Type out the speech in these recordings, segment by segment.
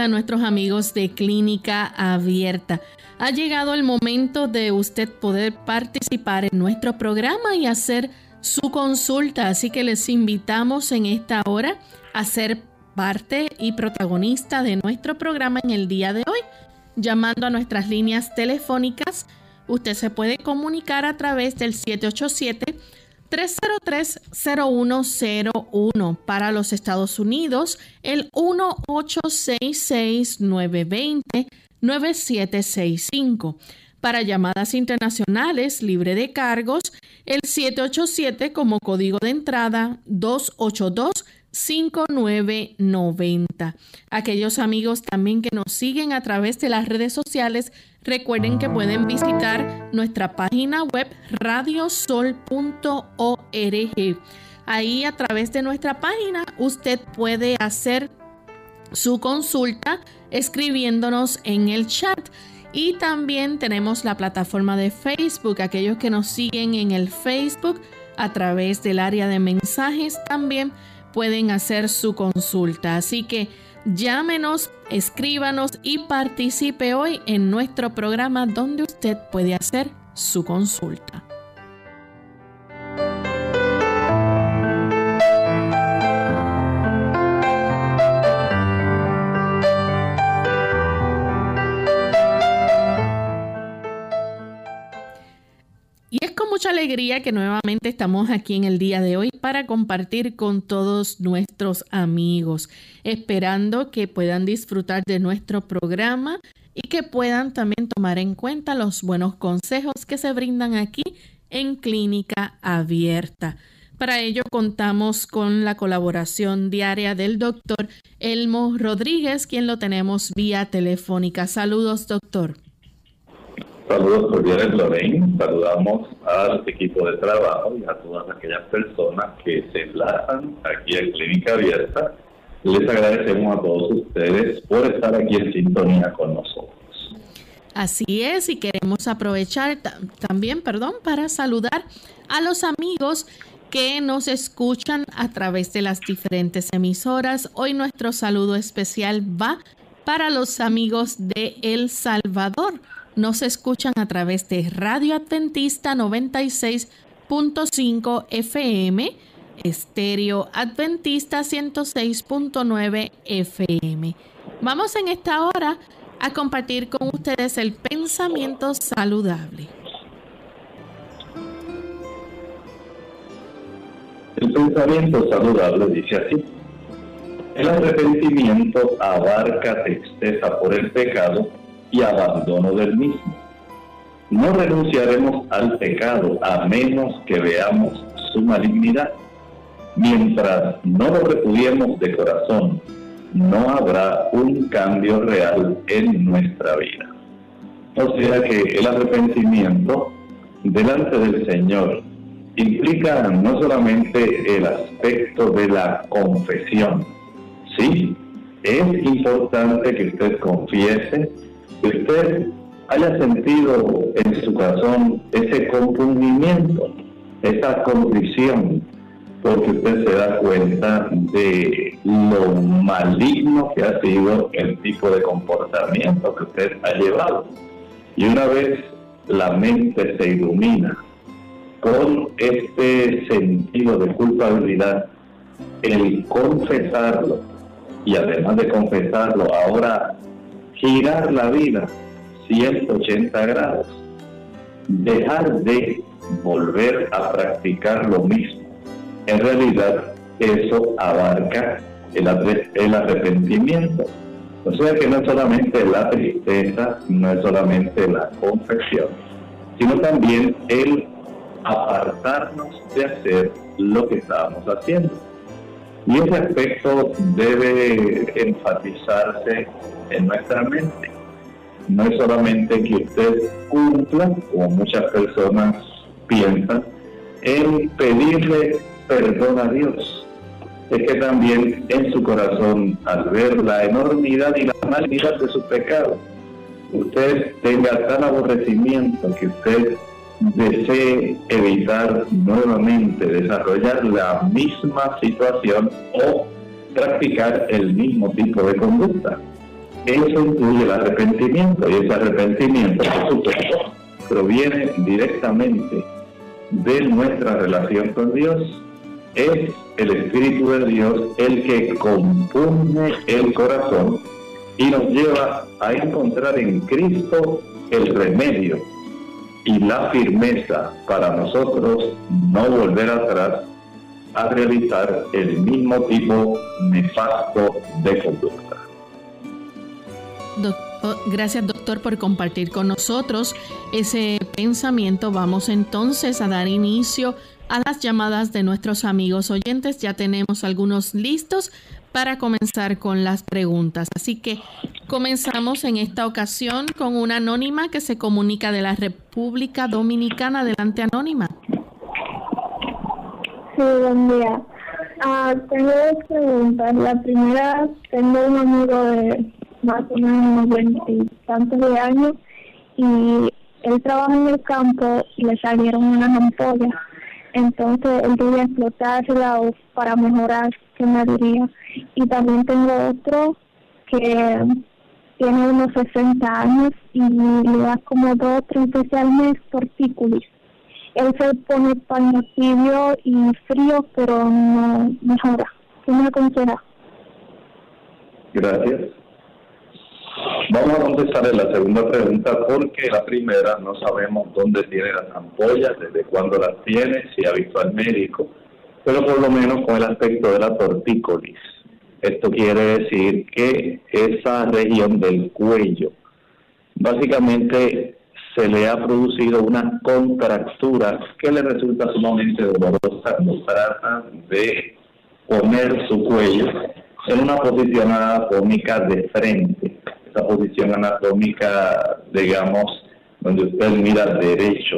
A nuestros amigos de Clínica Abierta. Ha llegado el momento de usted poder participar en nuestro programa y hacer su consulta, así que les invitamos en esta hora a ser parte y protagonista de nuestro programa en el día de hoy, llamando a nuestras líneas telefónicas. Usted se puede comunicar a través del 787 303-0101 para los Estados Unidos, el 1866-920-9765. Para llamadas internacionales libre de cargos, el 787 como código de entrada 282 5990. Aquellos amigos también que nos siguen a través de las redes sociales, recuerden que pueden visitar nuestra página web radiosol.org. Ahí a través de nuestra página usted puede hacer su consulta escribiéndonos en el chat. Y también tenemos la plataforma de Facebook, aquellos que nos siguen en el Facebook a través del área de mensajes también pueden hacer su consulta. Así que llámenos, escríbanos y participe hoy en nuestro programa donde usted puede hacer su consulta. Mucha alegría que nuevamente estamos aquí en el día de hoy para compartir con todos nuestros amigos, esperando que puedan disfrutar de nuestro programa y que puedan también tomar en cuenta los buenos consejos que se brindan aquí en Clínica Abierta. Para ello contamos con la colaboración diaria del doctor Elmo Rodríguez, quien lo tenemos vía telefónica. Saludos, doctor. Saludos cordiales, Lorraine. Saludamos al equipo de trabajo y a todas aquellas personas que se enlazan aquí en Clínica Abierta. Les agradecemos a todos ustedes por estar aquí en sintonía con nosotros. Así es, y queremos aprovechar también, perdón, para saludar a los amigos que nos escuchan a través de las diferentes emisoras. Hoy nuestro saludo especial va para los amigos de El Salvador nos escuchan a través de Radio Adventista 96.5 FM, Estéreo Adventista 106.9 FM. Vamos en esta hora a compartir con ustedes el pensamiento saludable. El pensamiento saludable dice así. El arrepentimiento abarca tristeza por el pecado y abandono del mismo. No renunciaremos al pecado a menos que veamos su malignidad. Mientras no lo repudiemos de corazón, no habrá un cambio real en nuestra vida. O sea que el arrepentimiento delante del Señor implica no solamente el aspecto de la confesión, sí, es importante que usted confiese que usted haya sentido en su corazón ese compungimiento, esa condición, porque usted se da cuenta de lo maligno que ha sido el tipo de comportamiento que usted ha llevado. Y una vez la mente se ilumina con este sentido de culpabilidad, el confesarlo y además de confesarlo, ahora girar la vida 180 grados, dejar de volver a practicar lo mismo. En realidad, eso abarca el, arrepentimiento. O sea que no es solamente la tristeza, no es solamente la confesión, sino también el apartarnos de hacer lo que estábamos haciendo. Y ese aspecto debe enfatizarse en nuestra mente. No es solamente que usted cumpla, como muchas personas piensan, en pedirle perdón a Dios. Es que también en su corazón, al ver la enormidad y la maldad de su pecado, usted tenga tal aborrecimiento que usted desee evitar nuevamente desarrollar la misma situación o practicar el mismo tipo de conducta. Eso incluye el arrepentimiento y ese arrepentimiento, proviene directamente de nuestra relación con Dios. Es el Espíritu de Dios el que compone el corazón y nos lleva a encontrar en Cristo el remedio y la firmeza para nosotros no volver atrás a realizar el mismo tipo nefasto de conducta. Gracias doctor por compartir con nosotros ese pensamiento. Vamos entonces a dar inicio a las llamadas de nuestros amigos oyentes. Ya tenemos algunos listos para comenzar con las preguntas. Así que comenzamos en esta ocasión con una anónima que se comunica de la República Dominicana. Adelante, anónima. Sí, buen día. Ah, tengo dos preguntas. La primera, tengo un amigo de más o menos veintitantos de años y él trabaja en el campo y le salieron unas ampollas. Entonces él quería explotarla para mejorar, ¿qué me diría? Y también tengo otro que tiene unos 60 años y le da como dos o tres veces al mes tortícolis. Él se pone paño tibio y frío, pero no mejora. ¿Qué me aconseja? Gracias. Vamos a contestar en la segunda pregunta porque la primera no sabemos dónde tiene las ampollas, desde cuándo las tiene, si ha visto al médico, pero por lo menos con el aspecto de la tortícolis. Esto quiere decir que esa región del cuello básicamente se le ha producido una contractura que le resulta sumamente dolorosa cuando trata de poner su cuello en una posición anatómica de frente, esa posición anatómica, digamos, donde usted mira derecho.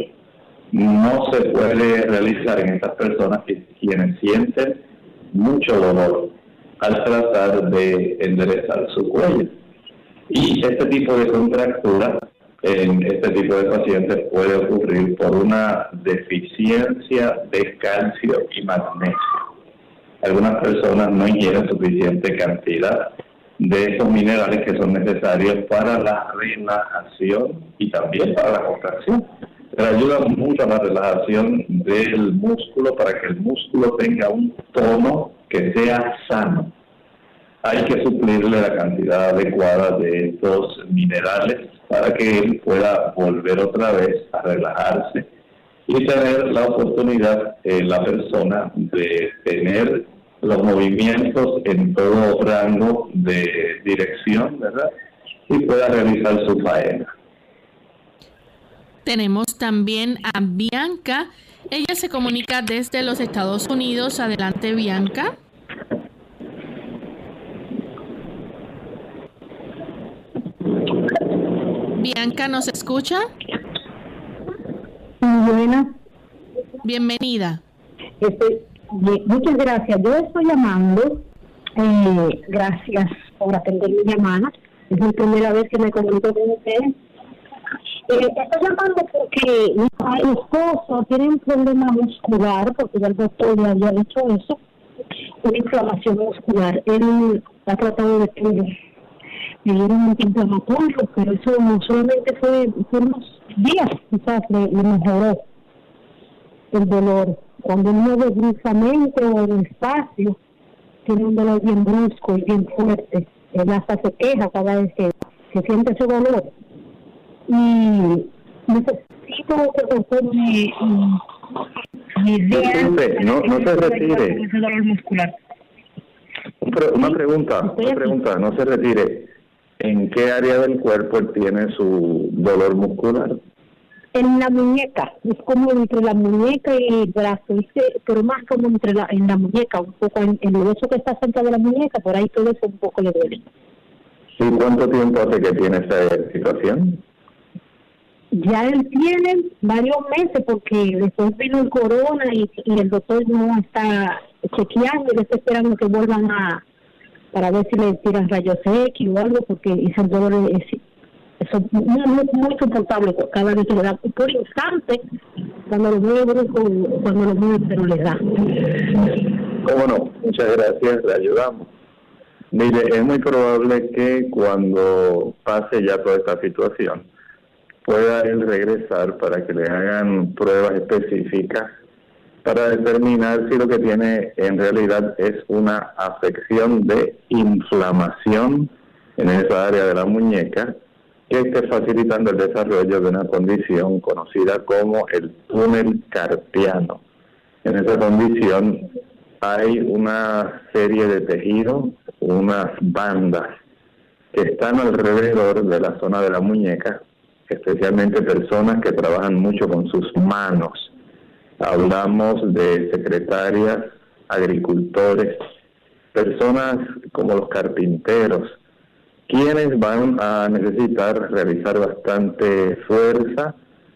No se puede realizar en estas personas que quienes sienten mucho dolor al tratar de enderezar su cuello. Y este tipo de contractura en este tipo de pacientes puede ocurrir por una deficiencia de calcio y magnesio. Algunas personas no ingieren suficiente cantidad de esos minerales que son necesarios para la relajación y también para la contracción. Pero ayuda mucho a la relajación del músculo para que el músculo tenga un tono que sea sano. Hay que suplirle la cantidad adecuada de estos minerales para que él pueda volver otra vez a relajarse y tener la oportunidad en la persona de tener los movimientos en todo rango de dirección, ¿verdad? Y pueda realizar su faena. Tenemos también a Bianca. Ella se comunica desde los Estados Unidos. Adelante, Bianca. Bianca, ¿nos escucha? Buenas. Bienvenida. Este, muchas gracias. Yo estoy llamando. Eh, gracias por atender mi llamada. Es la primera vez que me comunico con ustedes. Eh, estoy llamando porque mi esposo tiene un problema muscular, porque el doctor le había dicho eso, una inflamación muscular. Él ha tratado de que me dieron un antiinflamatorio, pero eso solamente fue, unos días, quizás le, mejoró. el dolor. Cuando uno ve bruscamente o en espacio, tiene un dolor bien brusco y bien fuerte. Él hasta se queja cada vez que, se siente ese dolor. Y necesito que el doctor me, no, no se retire. Una pregunta, una pregunta, no se retire. ¿En qué área del cuerpo él tiene su dolor muscular? En la muñeca, es como entre la muñeca y el brazo, pero más como entre la, en la muñeca, un poco en, el hueso que está cerca de la muñeca, por ahí todo eso un poco le duele. ¿Y cuánto tiempo hace que tiene esta situación? ya él tiene varios meses porque después vino el corona y, el doctor no está chequeando y está esperando que vuelvan a para ver si le tiran rayos X o algo porque ese dolor es, es muy, muy, muy soportable cada vez que le da. Por instante cuando lo mueve cuando lo mueve pero le da. Cómo no muchas gracias le ayudamos. Mire es muy probable que cuando pase ya toda esta situación pueda él regresar para que le hagan pruebas específicas para determinar si lo que tiene en realidad es una afección de inflamación en esa área de la muñeca que esté facilitando el desarrollo de una condición conocida como el túnel carpiano. En esa condición hay una serie de tejidos, unas bandas que están alrededor de la zona de la muñeca especialmente personas que trabajan mucho con sus manos. Hablamos de secretarias, agricultores, personas como los carpinteros, quienes van a necesitar realizar bastante fuerza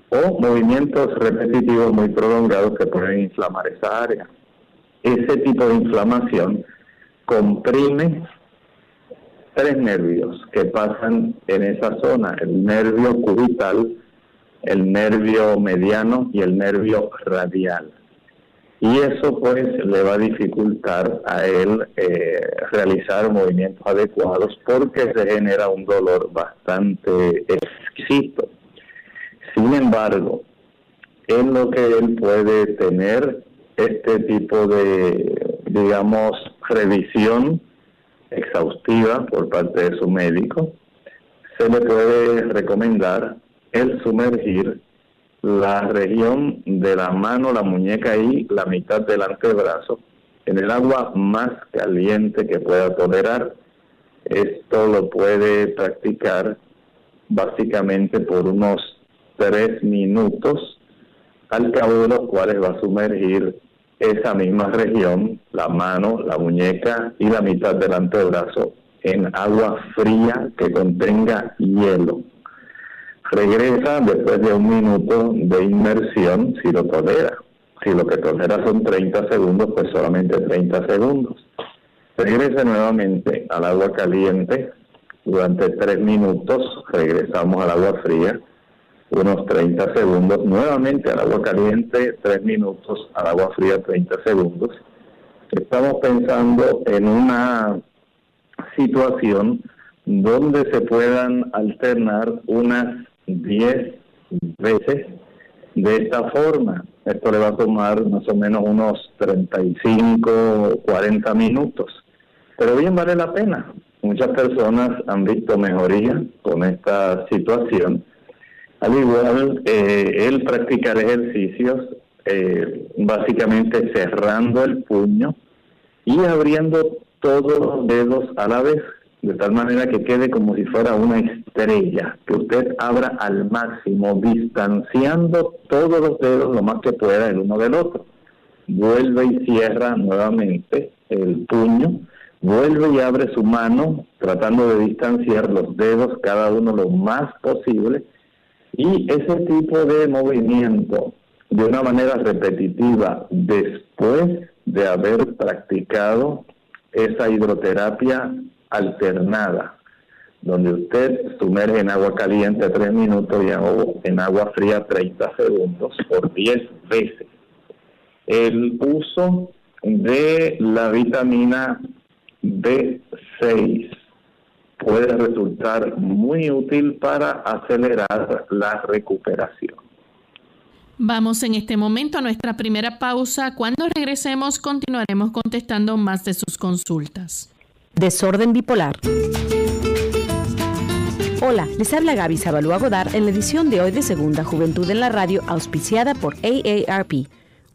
o movimientos repetitivos muy prolongados que pueden inflamar esa área. Ese tipo de inflamación comprime tres nervios que pasan en esa zona, el nervio cubital, el nervio mediano y el nervio radial. Y eso pues le va a dificultar a él eh, realizar movimientos adecuados porque se genera un dolor bastante exquisito. Sin embargo, en lo que él puede tener este tipo de, digamos, revisión exhaustiva por parte de su médico, se le puede recomendar el sumergir la región de la mano, la muñeca y la mitad del antebrazo en el agua más caliente que pueda tolerar. Esto lo puede practicar básicamente por unos tres minutos, al cabo de los cuales va a sumergir esa misma región, la mano, la muñeca y la mitad del antebrazo, en agua fría que contenga hielo. Regresa después de un minuto de inmersión si lo tolera. Si lo que tolera son 30 segundos, pues solamente 30 segundos. Regresa nuevamente al agua caliente durante 3 minutos, regresamos al agua fría unos 30 segundos, nuevamente al agua caliente 3 minutos, al agua fría 30 segundos. Estamos pensando en una situación donde se puedan alternar unas 10 veces de esta forma. Esto le va a tomar más o menos unos 35, 40 minutos. Pero bien vale la pena. Muchas personas han visto mejoría con esta situación al igual, eh, él practicar ejercicios eh, básicamente cerrando el puño y abriendo todos los dedos a la vez, de tal manera que quede como si fuera una estrella, que usted abra al máximo, distanciando todos los dedos lo más que pueda el uno del otro. Vuelve y cierra nuevamente el puño, vuelve y abre su mano, tratando de distanciar los dedos cada uno lo más posible y ese tipo de movimiento de una manera repetitiva después de haber practicado esa hidroterapia alternada, donde usted sumerge en agua caliente 3 minutos y en agua fría 30 segundos por 10 veces. El uso de la vitamina B6 puede resultar muy útil para acelerar la recuperación. Vamos en este momento a nuestra primera pausa. Cuando regresemos continuaremos contestando más de sus consultas. Desorden bipolar. Hola, les habla Gaby Zabalúa Godard en la edición de hoy de Segunda Juventud en la Radio, auspiciada por AARP.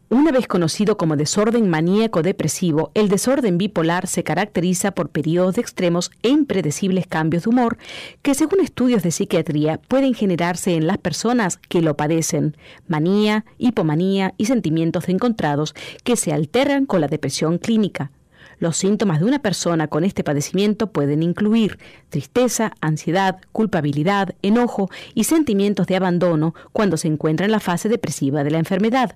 Una vez conocido como desorden maníaco depresivo, el desorden bipolar se caracteriza por periodos de extremos e impredecibles cambios de humor que, según estudios de psiquiatría, pueden generarse en las personas que lo padecen, manía, hipomanía y sentimientos encontrados que se alteran con la depresión clínica. Los síntomas de una persona con este padecimiento pueden incluir tristeza, ansiedad, culpabilidad, enojo y sentimientos de abandono cuando se encuentra en la fase depresiva de la enfermedad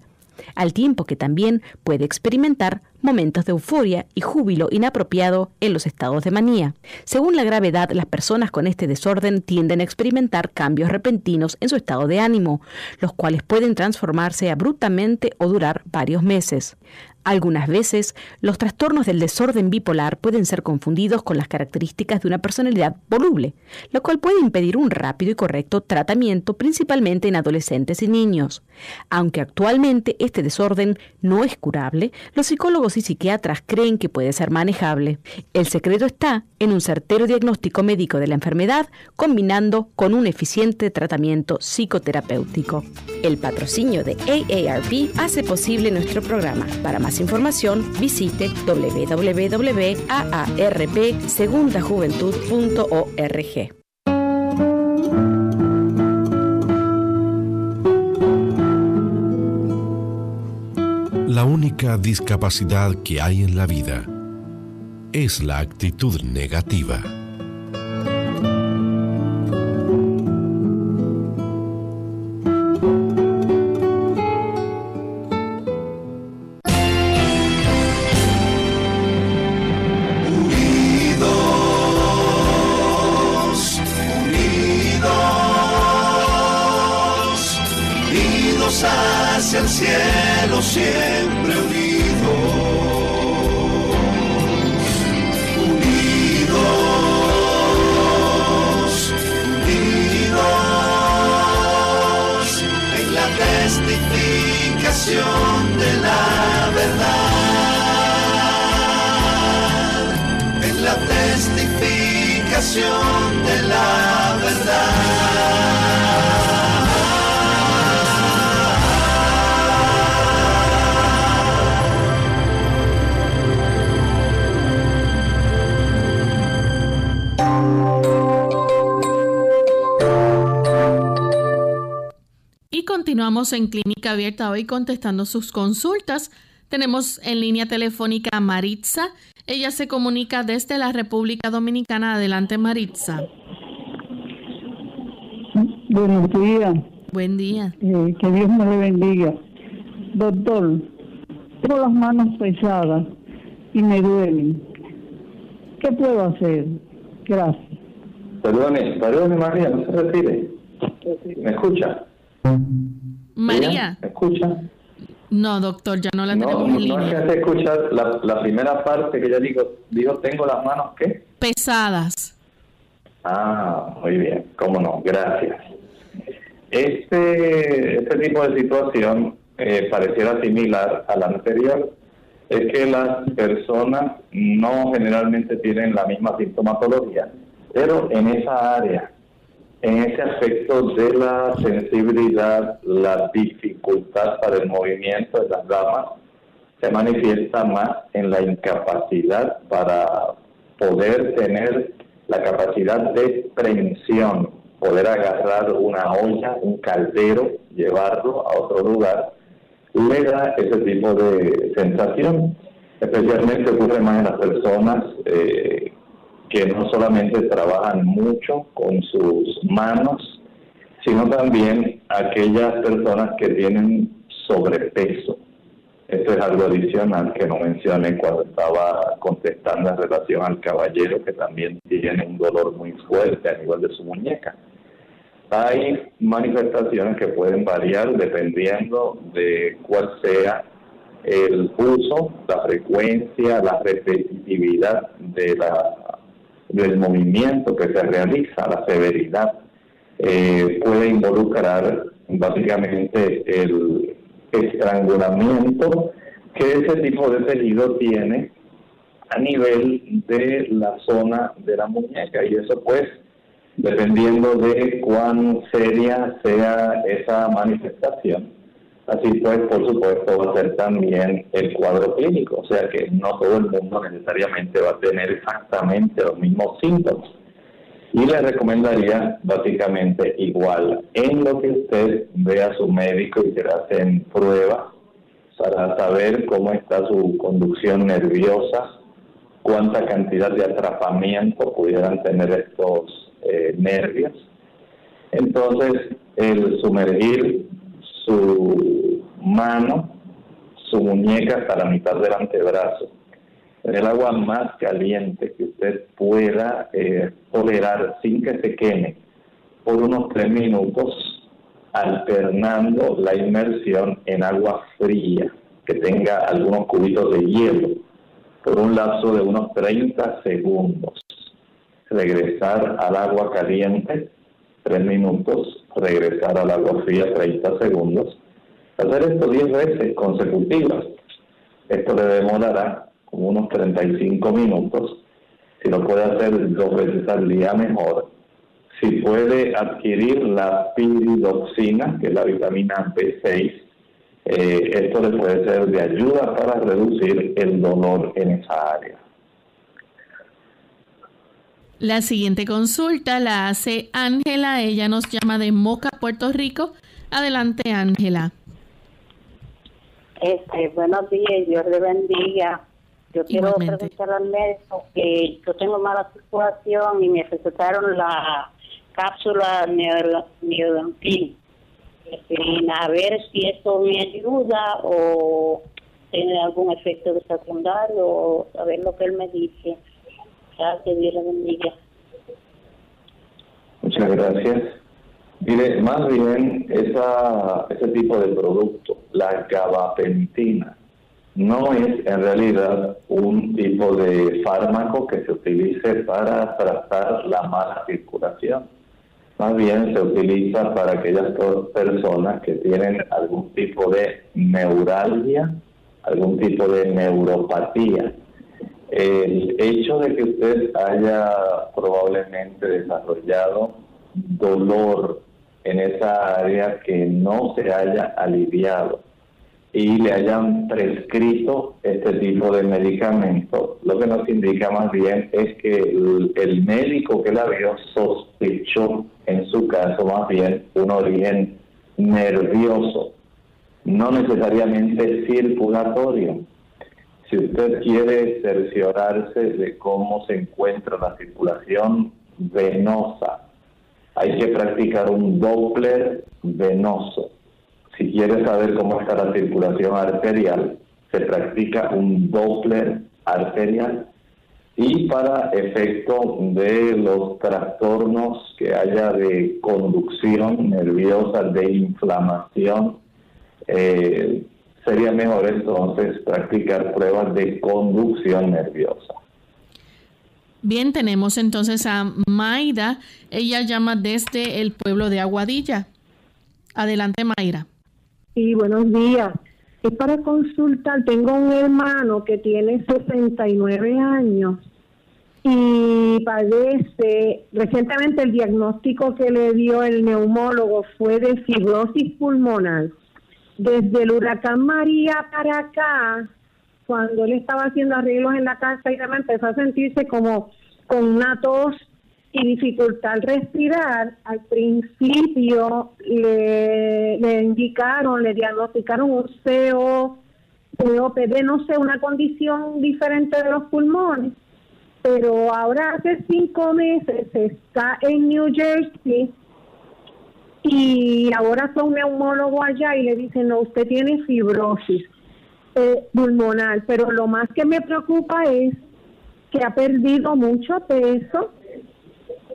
al tiempo que también puede experimentar momentos de euforia y júbilo inapropiado en los estados de manía. Según la gravedad, las personas con este desorden tienden a experimentar cambios repentinos en su estado de ánimo, los cuales pueden transformarse abruptamente o durar varios meses. Algunas veces, los trastornos del desorden bipolar pueden ser confundidos con las características de una personalidad voluble, lo cual puede impedir un rápido y correcto tratamiento principalmente en adolescentes y niños. Aunque actualmente este desorden no es curable, los psicólogos y psiquiatras creen que puede ser manejable. El secreto está en un certero diagnóstico médico de la enfermedad combinando con un eficiente tratamiento psicoterapéutico. El patrocinio de AARP hace posible nuestro programa. Para más información, visite www.aarpsegundajuventud.org. La única discapacidad que hay en la vida es la actitud negativa. Abierta hoy contestando sus consultas. Tenemos en línea telefónica a Maritza. Ella se comunica desde la República Dominicana. Adelante, Maritza. Buenos días. Buen día. Eh, que Dios me le bendiga. Doctor, tengo las manos pesadas y me duelen. ¿Qué puedo hacer? Gracias. Perdone, perdone María, no se retire. ¿Me escucha? María. ¿Me escucha? No, doctor, ya no la tenemos en línea. No es escuchar la, la, primera parte que ella dijo, dijo, tengo las manos, ¿qué? Pesadas. Ah, muy bien, cómo no, gracias. Este, este tipo de situación eh, pareciera similar a la anterior, es que las personas no generalmente tienen la misma sintomatología, pero en esa área en ese aspecto de la sensibilidad, la dificultad para el movimiento de las damas se manifiesta más en la incapacidad para poder tener la capacidad de prensión, poder agarrar una olla, un caldero, llevarlo a otro lugar, le da ese tipo de sensación. Especialmente ocurre más en las personas eh, que no solamente trabajan mucho con sus manos, sino también aquellas personas que tienen sobrepeso. Esto es algo adicional que no mencioné cuando estaba contestando en relación al caballero que también tiene un dolor muy fuerte a nivel de su muñeca. Hay manifestaciones que pueden variar dependiendo de cuál sea el uso, la frecuencia, la repetitividad de la del movimiento que se realiza, la severidad, eh, puede involucrar básicamente el, estrangulamiento que ese tipo de tejido tiene a nivel de la zona de la muñeca y eso pues dependiendo de cuán seria sea esa manifestación. Así pues, por supuesto, va a ser también el cuadro clínico, o sea que no todo el mundo necesariamente va a tener exactamente los mismos síntomas. Y le recomendaría básicamente igual, en lo que usted ve a su médico y se le hacen pruebas para saber cómo está su conducción nerviosa, cuánta cantidad de atrapamiento pudieran tener estos eh, nervios. Entonces, el sumergir su mano, su muñeca hasta la mitad del antebrazo, en el agua más caliente que usted pueda eh, tolerar sin que se queme por unos tres minutos, alternando la inmersión en agua fría, que tenga algunos cubitos de hielo, por un lapso de unos 30 segundos. Regresar al agua caliente, tres minutos, regresar al agua fría 30 segundos. Hacer esto 10 veces consecutivas. Esto le demorará como unos 35 minutos. Si lo puede hacer dos veces al día, mejor. Si puede adquirir la piridoxina, que es la vitamina B6, eh, esto le puede ser de ayuda para reducir el dolor en esa área. La siguiente consulta la hace Ángela, ella nos llama de Moca, Puerto Rico. Adelante, Ángela. Este, buenos días, Dios le bendiga. Yo quiero preguntar al médico que yo tengo mala circulación y me recetaron la cápsula neodantil. Este, a ver si esto me ayuda o tiene algún efecto secundario o a ver lo que él me dice. Muchas gracias. Mire, más bien esa, ese tipo de producto, la gabapentina, no es en realidad un tipo de fármaco que se utilice para tratar la mala circulación. Más bien se utiliza para aquellas personas que tienen algún tipo de neuralgia, algún tipo de neuropatía. El hecho de que usted haya probablemente desarrollado dolor en esa área que no se haya aliviado y le hayan prescrito este tipo de medicamento, lo que nos indica más bien es que el, médico que la vio sospechó en su caso más bien un origen nervioso, no necesariamente circulatorio. Si usted quiere cerciorarse de cómo se encuentra la circulación venosa, hay que practicar un Doppler venoso. Si quiere saber cómo está la circulación arterial, se practica un Doppler arterial. Y para efecto de los trastornos que haya de conducción nerviosa, de inflamación, eh, sería mejor entonces practicar pruebas de conducción nerviosa. Bien, tenemos entonces a Mayra. Ella llama desde el pueblo de Aguadilla. Adelante, Mayra. Sí, buenos días. Es para consultar. Tengo un hermano que tiene 69 años y padece, recientemente el diagnóstico que le dio el neumólogo fue de fibrosis pulmonar. Desde el huracán María para acá, cuando él estaba haciendo arreglos en la casa y demás, empezó a sentirse como con una tos y dificultad al respirar, al principio le, le indicaron, le diagnosticaron un CO, COPD, no sé, una condición diferente de los pulmones, pero ahora hace cinco meses está en New Jersey y ahora son neumólogo allá y le dicen, no, usted tiene fibrosis eh, pulmonar, pero lo más que me preocupa es que ha perdido mucho peso,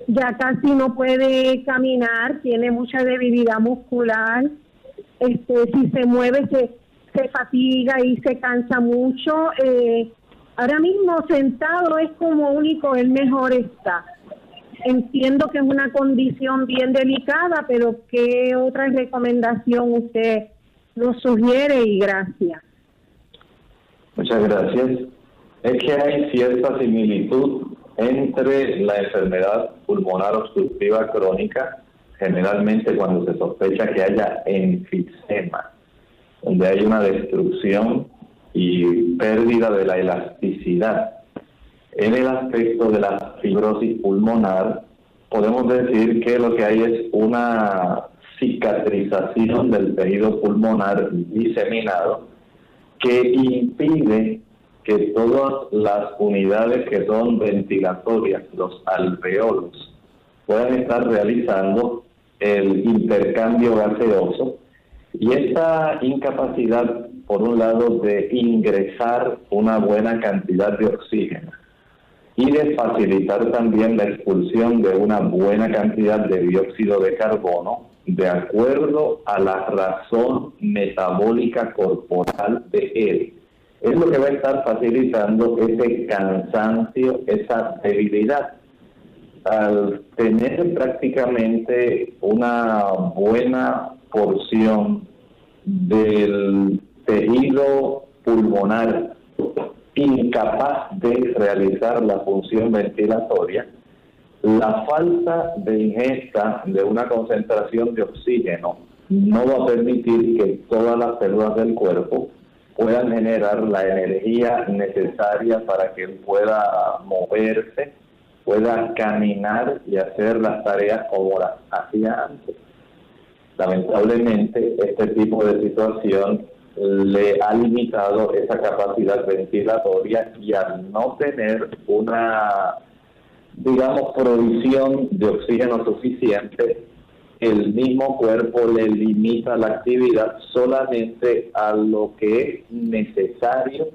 ya casi no puede caminar, tiene mucha debilidad muscular, este, si se mueve se, se fatiga y se cansa mucho. Eh, ahora mismo sentado es como único, el mejor está. Entiendo que es una condición bien delicada, pero ¿qué otra recomendación usted nos sugiere y gracias. Muchas gracias. Es que hay cierta similitud entre la enfermedad pulmonar obstructiva crónica, generalmente cuando se sospecha que haya enfisema, donde hay una destrucción y pérdida de la elasticidad. En el aspecto de la fibrosis pulmonar, podemos decir que lo que hay es una cicatrización del tejido pulmonar diseminado que impide que todas las unidades que son ventilatorias, los alveolos, puedan estar realizando el intercambio gaseoso. Y esta incapacidad, por un lado, de ingresar una buena cantidad de oxígeno y de facilitar también la expulsión de una buena cantidad de dióxido de carbono, de acuerdo a la razón metabólica corporal de él. Es lo que va a estar facilitando ese cansancio, esa debilidad. Al tener prácticamente una buena porción del tejido pulmonar incapaz de realizar la función ventilatoria, la falta de ingesta de una concentración de oxígeno no va a permitir que todas las células del cuerpo puedan generar la energía necesaria para que pueda moverse, pueda caminar y hacer las tareas como las hacía antes. Lamentablemente, este tipo de situación le ha limitado esa capacidad ventilatoria y al no tener una digamos, provisión de oxígeno suficiente, el mismo cuerpo le limita la actividad solamente a lo que es necesario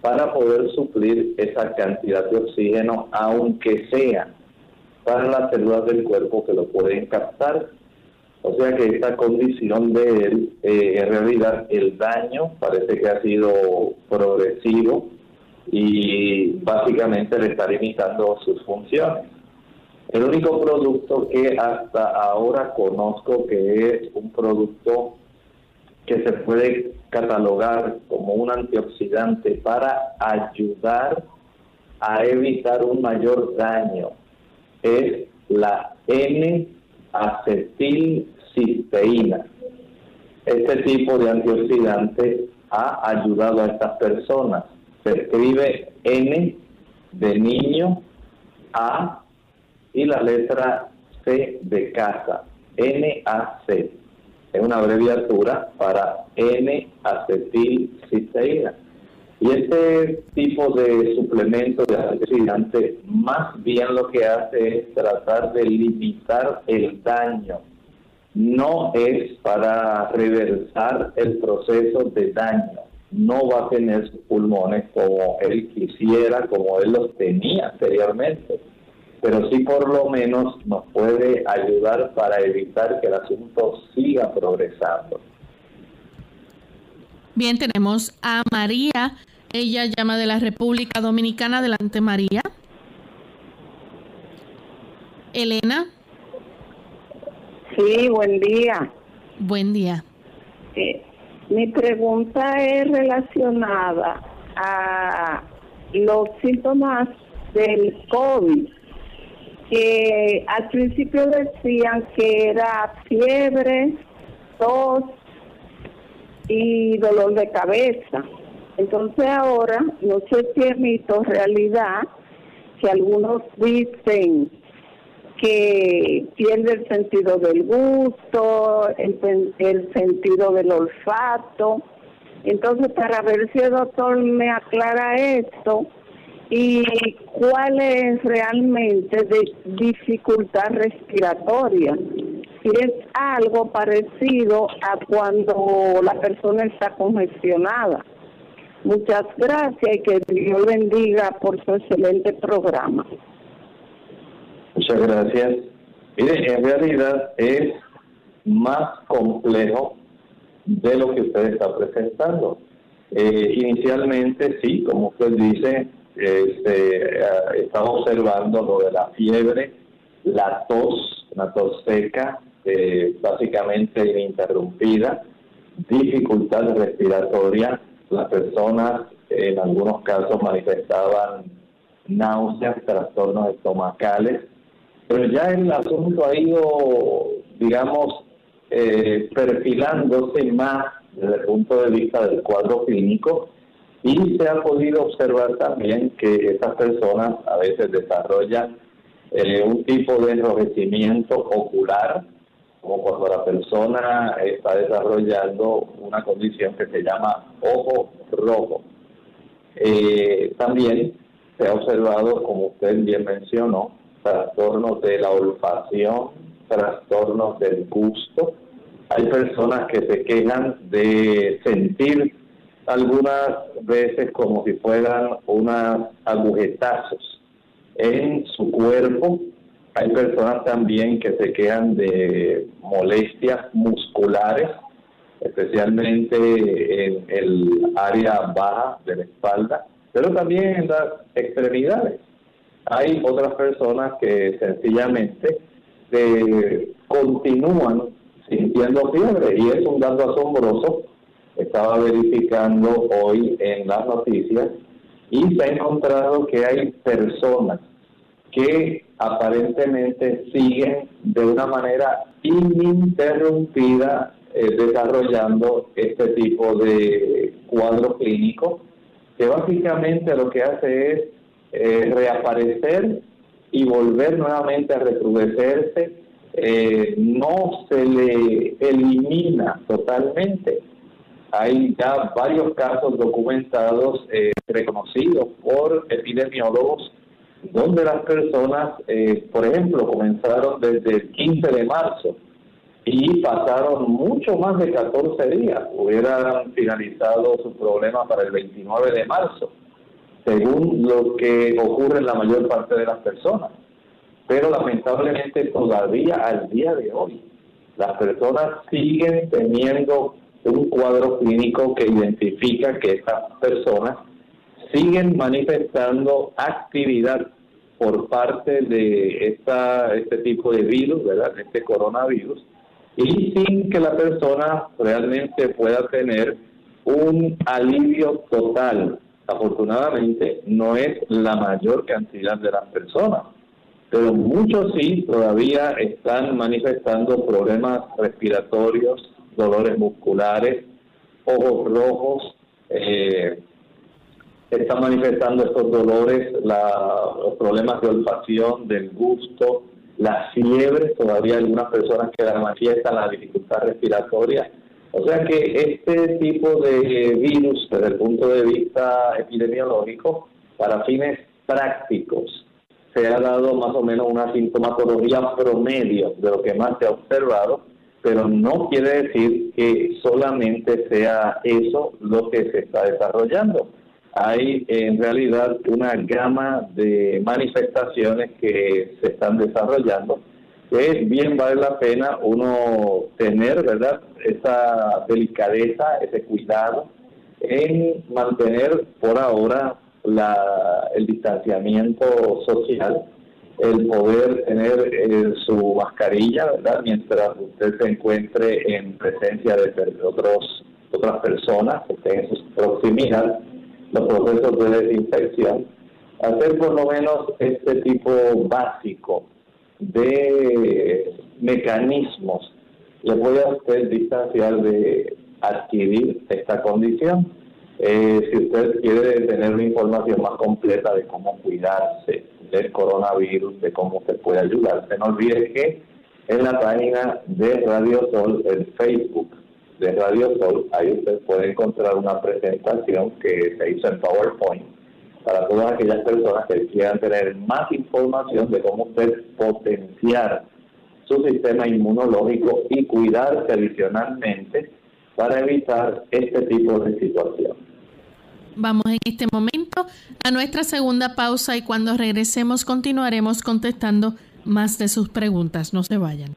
para poder suplir esa cantidad de oxígeno, aunque sea para las células del cuerpo que lo pueden captar. O sea que esta condición de él, eh, en realidad el daño parece que ha sido progresivo, y básicamente le está limitando sus funciones. El único producto que hasta ahora conozco que es un producto que se puede catalogar como un antioxidante para ayudar a evitar un mayor daño es la N-acetilcisteína. Este tipo de antioxidante ha ayudado a estas personas se escribe N de niño, A y la letra C de casa, NAC. Es una abreviatura para N-acetilcisteína. Y este tipo de suplemento de antioxidante más bien lo que hace es tratar de limitar el daño. No es para reversar el proceso de daño no va a tener sus pulmones como él quisiera, como él los tenía anteriormente, pero sí por lo menos nos puede ayudar para evitar que el asunto siga progresando. Bien, tenemos a María. Ella llama de la República Dominicana. Adelante, María. Elena. Sí, buen día. Buen día. Eh, mi pregunta es relacionada a los síntomas del COVID, que al principio decían que era fiebre, tos y dolor de cabeza. Entonces ahora, no sé si es mito realidad, que algunos dicen que pierde el sentido del gusto, el, sentido del olfato. Entonces, para ver si el doctor me aclara esto y cuál es realmente de dificultad respiratoria. Si es algo parecido a cuando la persona está congestionada. Muchas gracias y que Dios bendiga por su excelente programa. Muchas gracias. Mire, en realidad es más complejo de lo que usted está presentando. Eh, inicialmente, sí, como usted dice, este, eh, está observando lo de la fiebre, la tos, una tos seca, eh, básicamente ininterrumpida, dificultad respiratoria, las personas en algunos casos manifestaban náuseas, trastornos estomacales, pero ya el asunto ha ido, digamos, eh, perfilándose más desde el punto de vista del cuadro clínico y se ha podido observar también que estas personas a veces desarrollan eh, un tipo de enrojecimiento ocular, como cuando la persona está desarrollando una condición que se llama ojo rojo. Eh, también se ha observado, como usted bien mencionó, trastornos de la olfacción, trastornos del gusto. Hay personas que se quejan de sentir algunas veces como si fueran unos agujetazos en su cuerpo hay personas también que se quedan de molestias musculares, especialmente en el área baja de la espalda, pero también en las extremidades. Hay otras personas que sencillamente eh, continúan sintiendo fiebre y es un dato asombroso. Estaba verificando hoy en las noticias y se ha encontrado que hay personas que aparentemente siguen de una manera ininterrumpida eh, desarrollando este tipo de cuadro clínico que básicamente lo que hace es eh, reaparecer y volver nuevamente a recrudecerse, eh, no se le elimina totalmente. Hay ya varios casos documentados, reconocidos por epidemiólogos, donde las personas, eh, por ejemplo, comenzaron desde el 15 de marzo y pasaron mucho más de 14 días, hubieran finalizado su problema para el 29 de marzo, según lo que ocurre en la mayor parte de las personas. Pero lamentablemente todavía al día de hoy, las personas siguen teniendo un cuadro clínico que identifica que estas personas siguen manifestando actividad por parte de esta, este tipo de virus, ¿verdad? Este coronavirus, y sin que la persona realmente pueda tener un alivio total. Afortunadamente, no es la mayor cantidad de las personas, pero muchos sí todavía están manifestando problemas respiratorios, dolores musculares, ojos rojos, eh, están manifestando estos dolores, los problemas de olfacción, del gusto, la fiebre, todavía algunas personas que la manifiestan la dificultad respiratoria. O sea que este tipo de virus, desde el punto de vista epidemiológico, para fines prácticos, se ha dado más o menos una sintomatología promedio de lo que más se ha observado, pero no quiere decir que solamente sea eso lo que se está desarrollando. Hay en realidad una gama de manifestaciones que se están desarrollando que bien vale la pena uno tener, ¿verdad? Esa delicadeza, ese cuidado en mantener por ahora la, el distanciamiento social, el poder tener eh, su mascarilla, ¿verdad? Mientras usted se encuentre en presencia de otros, otras personas que estén en su proximidad los procesos de desinfección, hacer por lo menos este tipo básico de mecanismos le puede usted distanciar de adquirir esta condición. Eh, si usted quiere tener una información más completa de cómo cuidarse del coronavirus, de cómo se puede ayudarse, no olvide que en la página de Radio Sol, en Facebook, de Radio Sol, ahí usted puede encontrar una presentación que se hizo en PowerPoint para todas aquellas personas que quieran tener más información de cómo usted potenciar su sistema inmunológico y cuidarse adicionalmente para evitar este tipo de situación. Vamos en este momento a nuestra segunda pausa y cuando regresemos continuaremos contestando más de sus preguntas. No se vayan.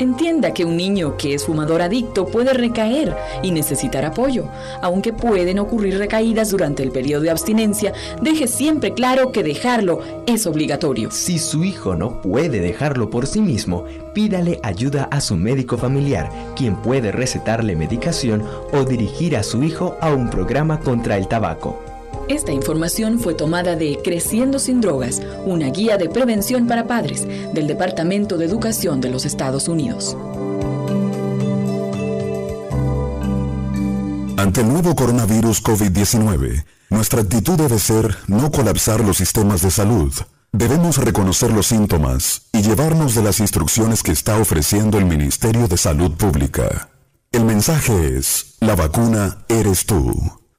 Entienda que un niño que es fumador adicto puede recaer y necesitar apoyo. Aunque pueden ocurrir recaídas durante el periodo de abstinencia, deje siempre claro que dejarlo es obligatorio. Si su hijo no puede dejarlo por sí mismo, pídale ayuda a su médico familiar, quien puede recetarle medicación o dirigir a su hijo a un programa contra el tabaco. Esta información fue tomada de Creciendo sin Drogas, una guía de prevención para padres del Departamento de Educación de los Estados Unidos. Ante el nuevo coronavirus COVID-19, nuestra actitud debe ser no colapsar los sistemas de salud. Debemos reconocer los síntomas y llevarnos de las instrucciones que está ofreciendo el Ministerio de Salud Pública. El mensaje es, la vacuna eres tú.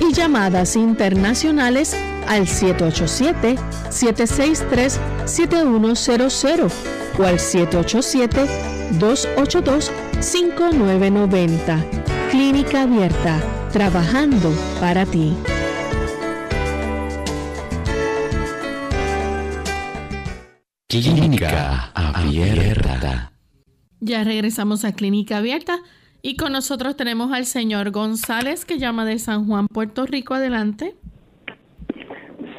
y llamadas internacionales al 787-763-7100 o al 787-282-5990. Clínica Abierta, trabajando para ti. Clínica Abierta. Ya regresamos a Clínica Abierta. Y con nosotros tenemos al señor González que llama de San Juan, Puerto Rico. Adelante.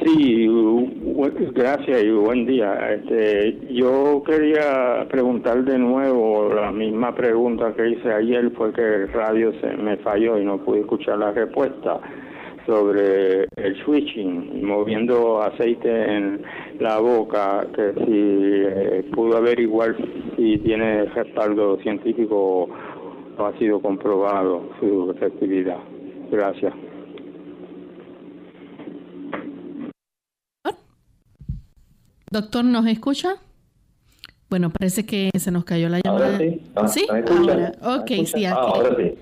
Sí, gracias y buen día. Este, yo quería preguntar de nuevo la misma pregunta que hice ayer, fue que el radio se me falló y no pude escuchar la respuesta sobre el switching, moviendo aceite en la boca, que si eh, pudo averiguar si tiene respaldo científico no ha sido comprobado su efectividad. Gracias. Doctor, ¿nos escucha? Bueno, parece que se nos cayó la llamada. Ahora sí. Ah, ¿Sí? Ahora, ok, sí, aquí, ahora sí.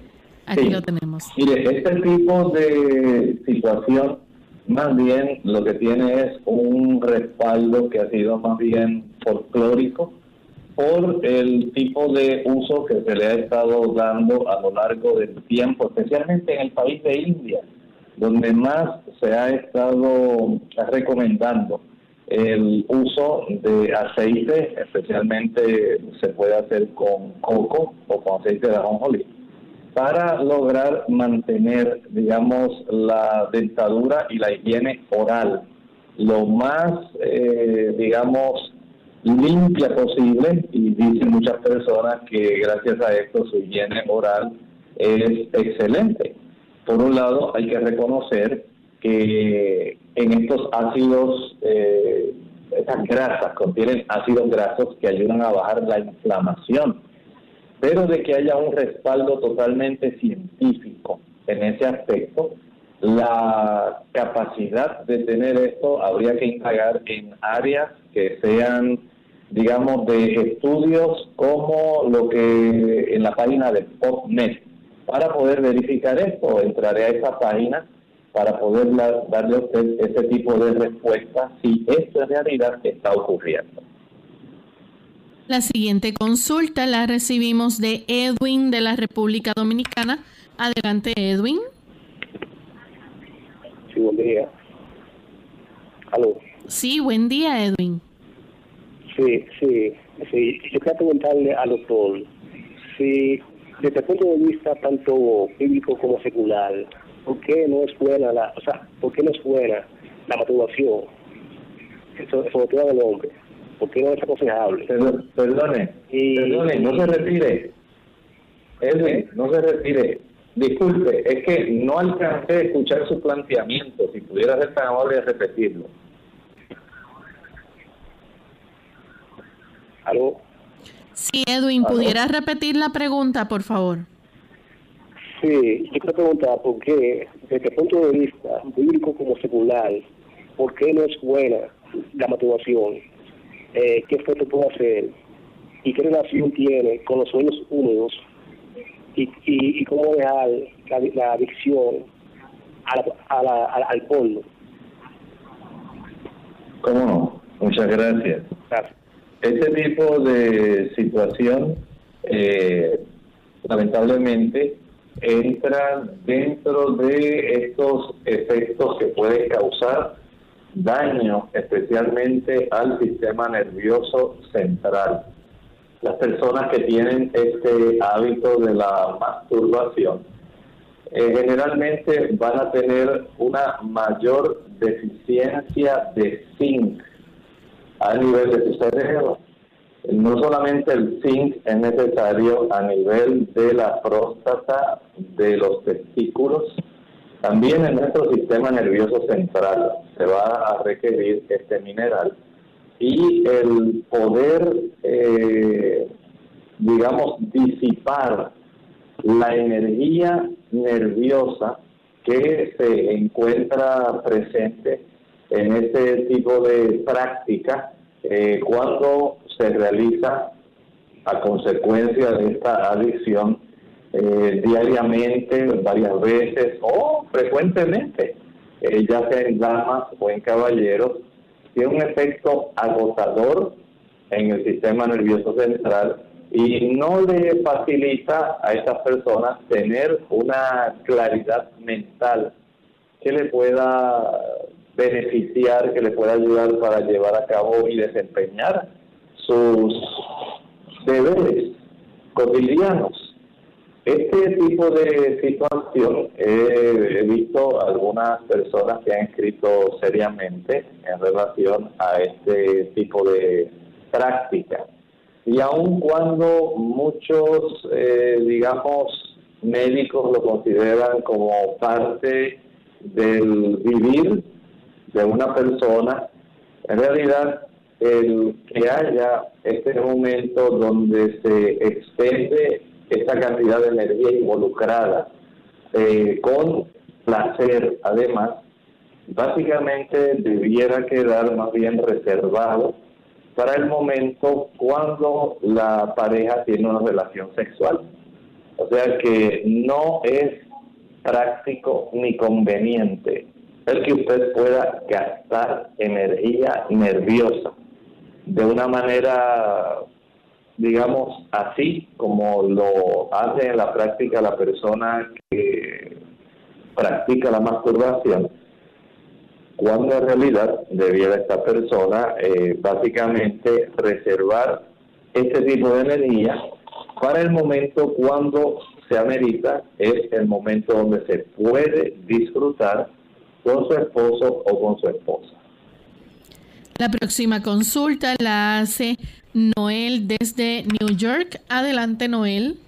aquí lo tenemos. Mire, este tipo de situación más bien lo que tiene es un respaldo que ha sido más bien folclórico por el tipo de uso que se le ha estado dando a lo largo del tiempo, especialmente en el país de India, donde más se ha estado recomendando el uso de aceite, especialmente se puede hacer con coco o con aceite de ajonjolí, para lograr mantener, digamos, la dentadura y la higiene oral lo más, eh, digamos, limpia posible y dicen muchas personas que gracias a esto su higiene oral es excelente. Por un lado, hay que reconocer que en estos ácidos, eh, estas grasas contienen ácidos grasos que ayudan a bajar la inflamación. pero de que haya un respaldo totalmente científico en ese aspecto, la capacidad de tener esto habría que indagar en áreas que sean, digamos, de estudios como lo que en la página de PopNet. Para poder verificar esto, entraré a esa página para poder darle a usted ese tipo de respuesta si esto en realidad está ocurriendo. La siguiente consulta la recibimos de Edwin de la República Dominicana. Adelante, Edwin. Sí, buen día. ¿Aló? Sí, buen día, Edwin. Sí, sí, sí. Yo quería preguntarle al doctor si, desde el punto de vista tanto bíblico como secular, ¿por qué no es buena la, o sea, por qué no es buena la motivación, sobre todo del hombre? porque no es aconsejable. Perdone, perdone, no se retire. Edwin, no se retire. Disculpe, es que no alcancé a escuchar su planteamiento. Si pudiera ser tan amable de repetirlo. ¿Aló? Sí, Edwin, ¿pudieras repetir la pregunta, por favor? Sí, yo quiero preguntar por qué, desde el punto de vista bíblico como secular, ¿por qué no es buena la motivación eh, qué efecto puede hacer y qué relación tiene con los sueños húmedos y, y, cómo dejar la, adicción a la, al polvo. ¿Cómo no? Muchas gracias. Este tipo de situación, eh, lamentablemente, entra dentro de estos efectos que puede causar daño especialmente al sistema nervioso central. Las personas que tienen este hábito de la masturbación eh, generalmente van a tener una mayor deficiencia de zinc a nivel de su cerebro. No solamente el zinc es necesario a nivel de la próstata, de los testículos, también en nuestro sistema nervioso central se va a requerir este mineral y el poder, eh, digamos, disipar la energía nerviosa que se encuentra presente en este tipo de práctica eh, cuando se realiza a consecuencia de esta adicción eh, diariamente, varias veces o frecuentemente, eh, ya sea en damas o en caballeros, tiene un efecto agotador en el sistema nervioso central y no le facilita a estas personas tener una claridad mental que le pueda beneficiar, que le pueda ayudar para llevar a cabo y desempeñar sus deberes cotidianos. Este tipo de situación he visto algunas personas que han escrito seriamente en relación a este tipo de práctica. Y aun cuando muchos, eh, digamos, médicos lo consideran como parte del vivir de una persona, en realidad el que haya este momento donde se extiende esta cantidad de energía involucrada eh, con placer además básicamente debiera quedar más bien reservado para el momento cuando la pareja tiene una relación sexual. O sea que no es práctico ni conveniente el que usted pueda gastar energía nerviosa de una manera digamos, así como lo hace en la práctica la persona que practica la masturbación, cuando en realidad debiera esta persona eh, básicamente reservar este tipo de energía para el momento cuando se amerita, es el momento donde se puede disfrutar con su esposo o con su esposa. La próxima consulta la hace Noel desde New York. Adelante, Noel.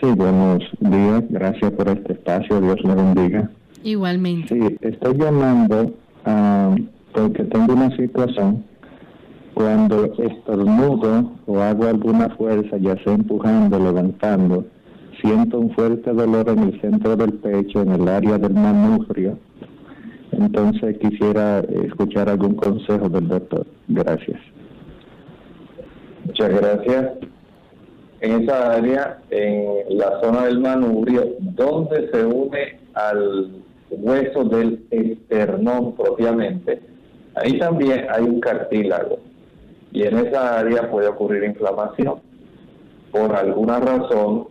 Sí, buenos días. Gracias por este espacio. Dios le bendiga. Igualmente. Sí, estoy llamando ah, porque tengo una situación cuando estornudo o hago alguna fuerza, ya sea empujando, levantando, siento un fuerte dolor en el centro del pecho, en el área del manubrio. Entonces quisiera escuchar algún consejo del doctor. Gracias. Muchas gracias. En esa área, en la zona del manubrio, donde se une al hueso del esternón propiamente, ahí también hay un cartílago. Y en esa área puede ocurrir inflamación. Por alguna razón,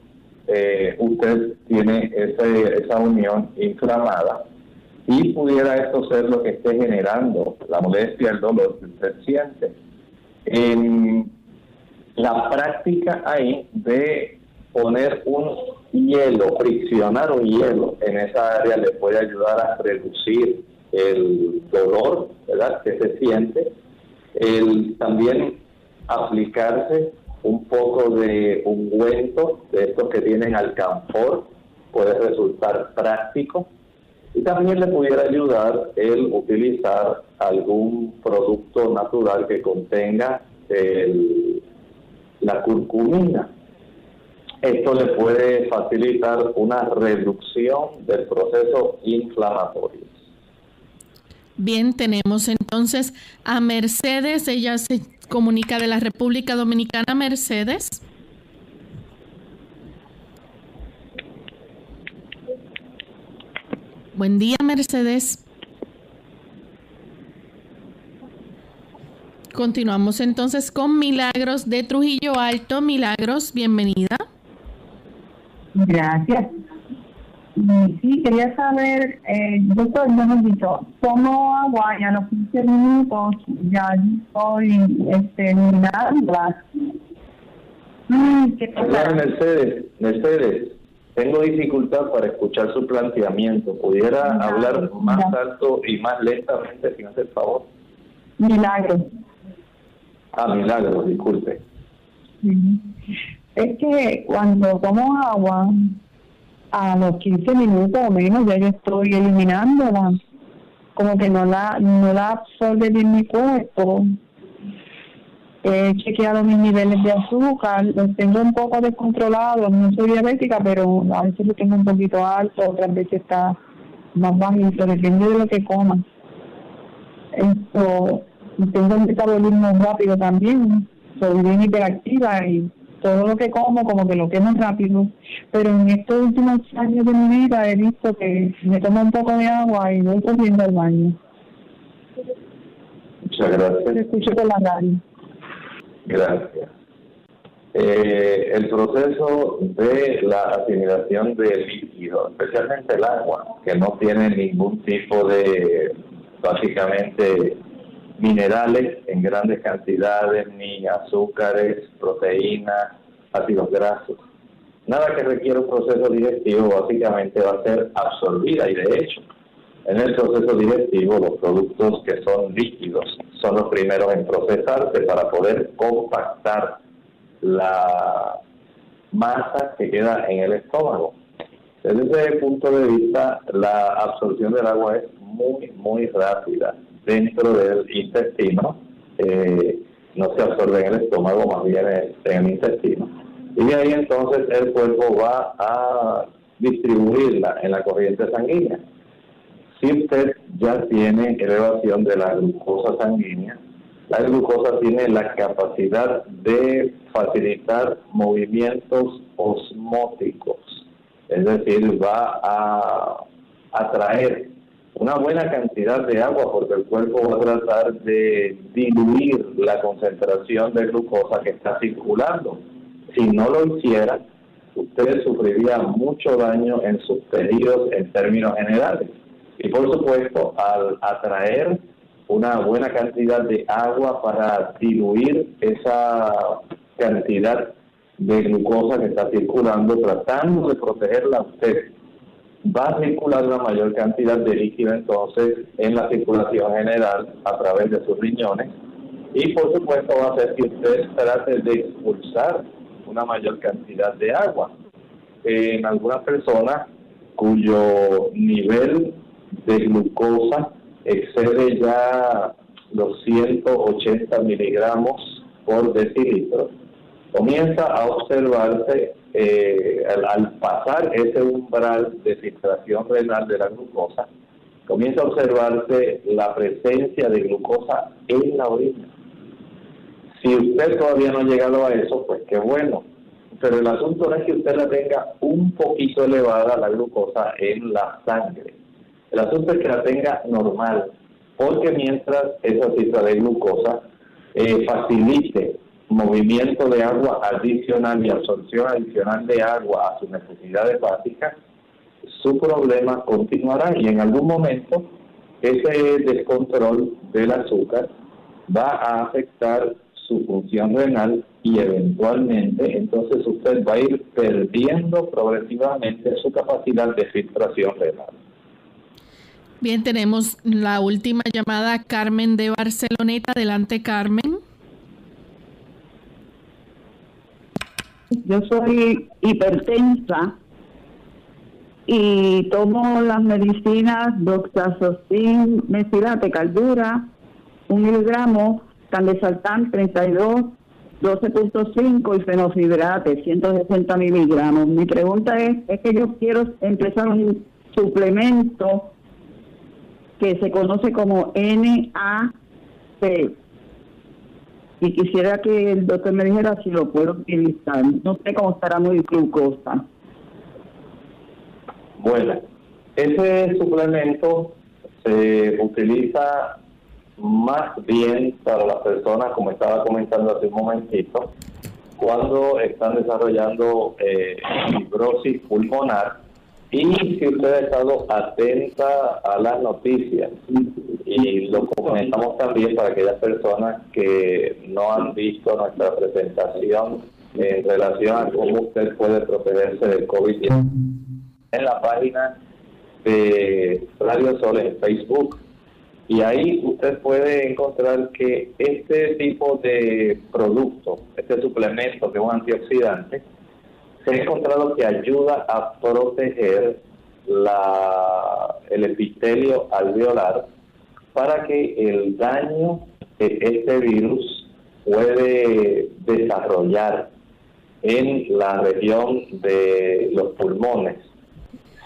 eh, usted tiene esa unión inflamada y pudiera esto ser lo que esté generando la molestia, el dolor que usted siente. En la práctica ahí de poner un hielo, friccionar un hielo en esa área le puede ayudar a reducir el dolor ¿verdad? que se siente. El también aplicarse un poco de ungüento, de estos que tienen alcanfor, puede resultar práctico. Y también le pudiera ayudar el utilizar algún producto natural que contenga la curcumina. Esto le puede facilitar una reducción del proceso inflamatorio. Bien, tenemos entonces a Mercedes, ella se comunica de la República Dominicana, Mercedes. Buen día, Mercedes. Continuamos entonces con Milagros de Trujillo Alto. Milagros, bienvenida. Gracias. Sí, quería saber, eh, doctor, hemos dicho, tomo agua y a los 15 minutos ya estoy este, eliminándola. Mercedes, Mercedes, tengo dificultad para escuchar su planteamiento. ¿Pudiera hablar más alto y más lentamente, si me hace el favor? Milagro. Ah, milagro, disculpe. Es que cuando tomo agua, a los 15 minutos o menos ya yo estoy eliminándola. Como que no la, no la absorbe bien mi cuerpo. He chequeado mis niveles de azúcar, los tengo un poco descontrolados, no soy diabética, pero a veces lo tengo un poquito alto, otras veces está más bajito, depende de lo que coma. Esto, tengo un metabolismo rápido también, soy bien hiperactiva y todo lo que como como que lo quemo rápido, pero en estos últimos años de mi vida he visto que me tomo un poco de agua y voy corriendo al baño. Muchas gracias. escucho por la radio. Gracias. Eh, el proceso de la asimilación de líquido, especialmente el agua, que no tiene ningún tipo de, básicamente, minerales en grandes cantidades, ni azúcares, proteínas, ácidos grasos. Nada que requiera un proceso digestivo básicamente va a ser absorbida y de hecho en el proceso digestivo los productos que son líquidos son los primeros en procesarse para poder compactar la masa que queda en el estómago. Desde ese punto de vista, la absorción del agua es muy, muy rápida dentro del intestino, eh, no se absorbe en el estómago, más bien en el intestino. Y ahí entonces el cuerpo va a distribuirla en la corriente sanguínea. Si usted ya tiene elevación de la glucosa sanguínea, la glucosa tiene la capacidad de facilitar movimientos osmóticos, es decir, va a atraer una buena cantidad de agua porque el cuerpo va a tratar de diluir la concentración de glucosa que está circulando. Si no lo hiciera, usted sufriría mucho daño en sus tejidos en términos generales. Y por supuesto, al atraer una buena cantidad de agua para diluir esa cantidad de glucosa que está circulando, tratando de protegerla a usted va a circular una mayor cantidad de líquido entonces en la circulación general a través de sus riñones y por supuesto va a hacer que usted trate de expulsar una mayor cantidad de agua. En algunas personas cuyo nivel de glucosa excede ya los 180 miligramos por decilitro, comienza a observarse eh, al, pasar ese umbral de filtración renal de la glucosa, comienza a observarse la presencia de glucosa en la orina. Si usted todavía no ha llegado a eso, pues qué bueno. Pero el asunto no es que usted la tenga un poquito elevada la glucosa en la sangre. El asunto es que la tenga normal, porque mientras esa cifra de glucosa eh, facilite movimiento de agua adicional y absorción adicional de agua a sus necesidades básicas, su problema continuará y en algún momento ese descontrol del azúcar va a afectar su función renal y eventualmente entonces usted va a ir perdiendo progresivamente su capacidad de filtración renal. Bien, tenemos la última llamada, Carmen de Barceloneta. Adelante, Carmen. Yo soy hipertensa y tomo las medicinas doxazocin, mesilate, caldura, un miligramo, candesaltán 32, 12.5 y fenofibrate 160 miligramos. Mi pregunta es, es que yo quiero empezar un suplemento que se conoce como NAC. Y quisiera que el doctor me dijera si lo puedo utilizar. No sé cómo estará muy glucosa. Bueno, ese suplemento se utiliza más bien para las personas, como estaba comentando hace un momentito, cuando están desarrollando eh, fibrosis pulmonar y si usted ha estado atenta a las noticias y lo comentamos también para aquellas personas que no han visto nuestra presentación en relación a cómo usted puede protegerse del COVID-19 en la página de Radio Sol en Facebook. Y ahí usted puede encontrar que este tipo de producto, este suplemento que es un antioxidante, se ha encontrado que ayuda a proteger la, el epitelio alveolar para que el daño que este virus puede desarrollar en la región de los pulmones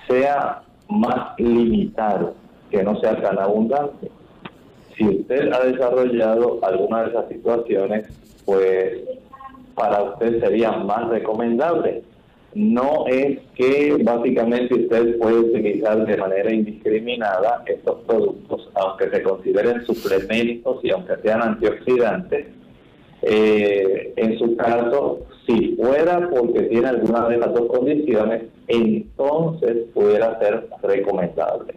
sea más limitado, que no sea tan abundante. Si usted ha desarrollado alguna de esas situaciones, pues para usted sería más recomendable. No es que básicamente usted puede utilizar de manera indiscriminada estos productos, aunque se consideren suplementos y aunque sean antioxidantes. Eh, en su caso, si fuera porque tiene alguna de las dos condiciones, entonces pudiera ser recomendable.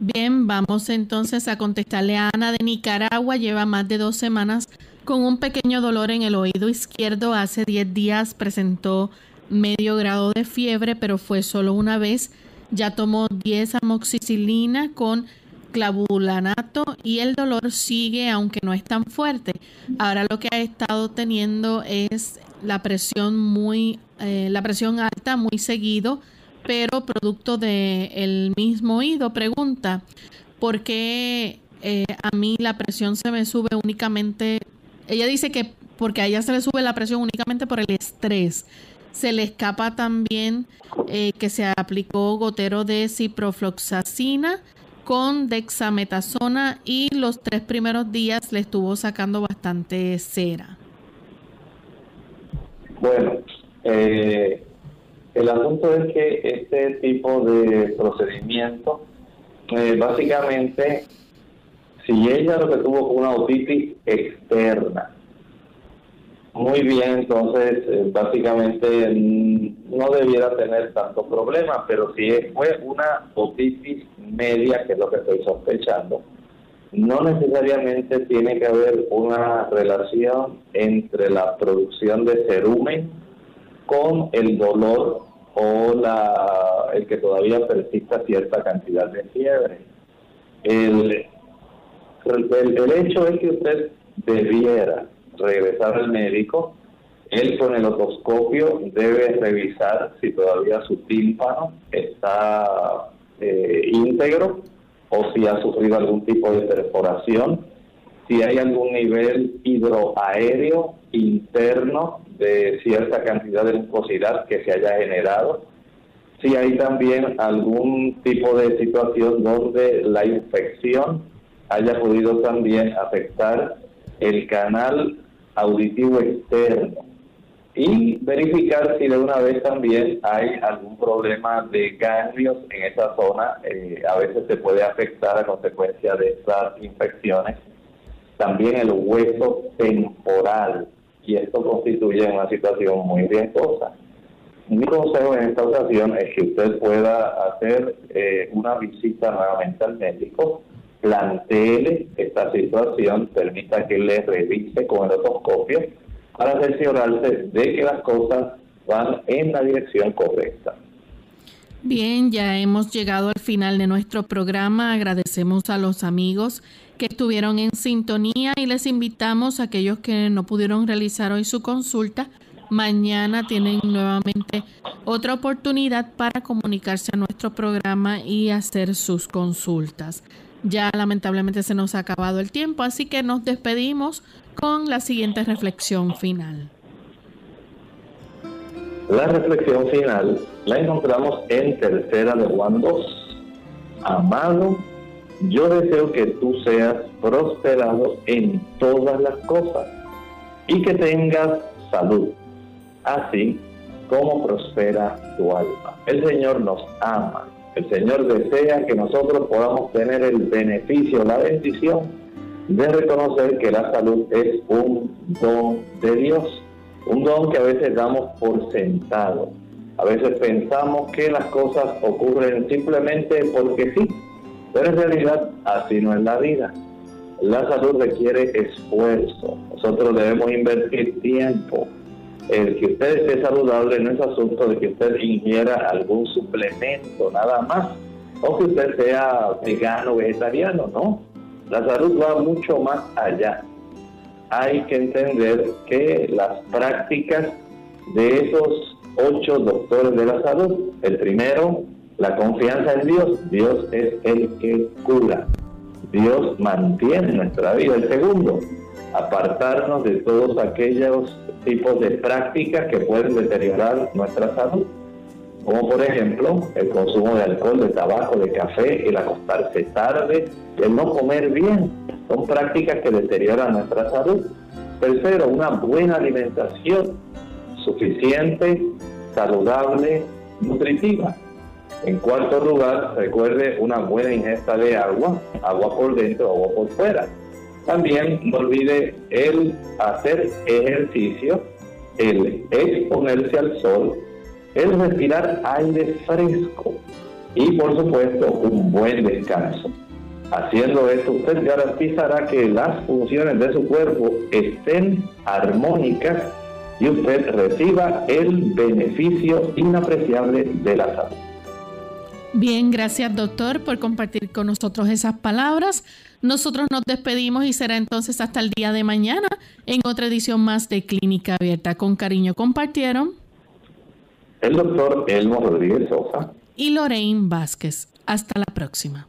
Bien, vamos entonces a contestarle a Ana de Nicaragua. Lleva más de dos semanas con un pequeño dolor en el oído izquierdo. Hace 10 días presentó medio grado de fiebre, pero fue solo una vez. Ya tomó 10 amoxicilina con clavulanato y el dolor sigue aunque no es tan fuerte. Ahora lo que ha estado teniendo es la presión muy, eh, la presión alta muy seguido, pero producto del el mismo oído. Pregunta, ¿por qué eh, a mí la presión se me sube únicamente ella dice que porque a ella se le sube la presión únicamente por el estrés. Se le escapa también eh, que se aplicó gotero de ciprofloxacina con dexametasona y los tres primeros días le estuvo sacando bastante cera. Bueno, eh, el asunto es que este tipo de procedimiento eh, básicamente si ella lo que tuvo fue una otitis externa, muy bien, entonces eh, básicamente mm, no debiera tener tanto problema, pero si fue una otitis media, que es lo que estoy sospechando, no necesariamente tiene que haber una relación entre la producción de cerumen con el dolor o la, el que todavía persista cierta cantidad de fiebre. El, hecho es que usted debiera regresar al médico. Él con el otoscopio debe revisar si todavía su tímpano está eh, íntegro o si ha sufrido algún tipo de perforación. si hay algún nivel hidroaéreo interno de cierta cantidad de mucosidad que se haya generado, si hay también algún tipo de situación donde la infección haya podido también afectar el canal auditivo externo y verificar si de una vez también hay algún problema de ganglios en esa zona. Eh, a veces se puede afectar a consecuencia de estas infecciones. También el hueso temporal y esto constituye una situación muy riesgosa. Mi consejo en esta ocasión es que usted pueda hacer eh, una visita nuevamente al médico, planteele esta situación, permita que le revise con el otoscopio para cerciorarse de que las cosas van en la dirección correcta. Bien, ya hemos llegado al final de nuestro programa. Agradecemos a los amigos que estuvieron en sintonía y les invitamos a aquellos que no pudieron realizar hoy su consulta. Mañana tienen nuevamente otra oportunidad para comunicarse a nuestro programa y hacer sus consultas. Ya lamentablemente se nos ha acabado el tiempo, así que nos despedimos con la siguiente reflexión final. La reflexión final la encontramos en tercera de Juan 2. Amado, yo deseo que tú seas prosperado en todas las cosas y que tengas salud, así como prospera tu alma. El Señor nos ama el Señor desea que nosotros podamos tener el beneficio, la bendición de reconocer que la salud es un don de Dios, un don que a veces damos por sentado. A veces pensamos que las cosas ocurren simplemente porque sí, pero en realidad así no es la vida. La salud requiere esfuerzo. Nosotros debemos invertir tiempo, el que usted esté saludable no es asunto de que usted ingiera algún suplemento, nada más, o que usted sea vegano vegetariano, no. La salud va mucho más allá. Hay que entender que las prácticas de esos ocho doctores de la salud, el primero, la confianza en Dios, Dios es el que cura, Dios mantiene nuestra vida. El segundo, apartarnos de todos aquellos tipos de prácticas que pueden deteriorar nuestra salud, como por ejemplo el consumo de alcohol, de tabaco, de café, el acostarse tarde, el no comer bien, son prácticas que deterioran nuestra salud. Tercero, una buena alimentación suficiente, saludable, nutritiva. En cuarto lugar, recuerde una buena ingesta de agua, agua por dentro, agua por fuera. También no olvide el hacer ejercicio, el exponerse al sol, el respirar aire fresco y por supuesto un buen descanso. Haciendo esto usted garantizará que las funciones de su cuerpo estén armónicas y usted reciba el beneficio inapreciable de la salud. Bien, gracias doctor por compartir con nosotros esas palabras. Nosotros nos despedimos y será entonces hasta el día de mañana en otra edición más de Clínica Abierta. Con cariño compartieron el doctor Elmo Rodríguez Sosa y Lorraine Vázquez. Hasta la próxima.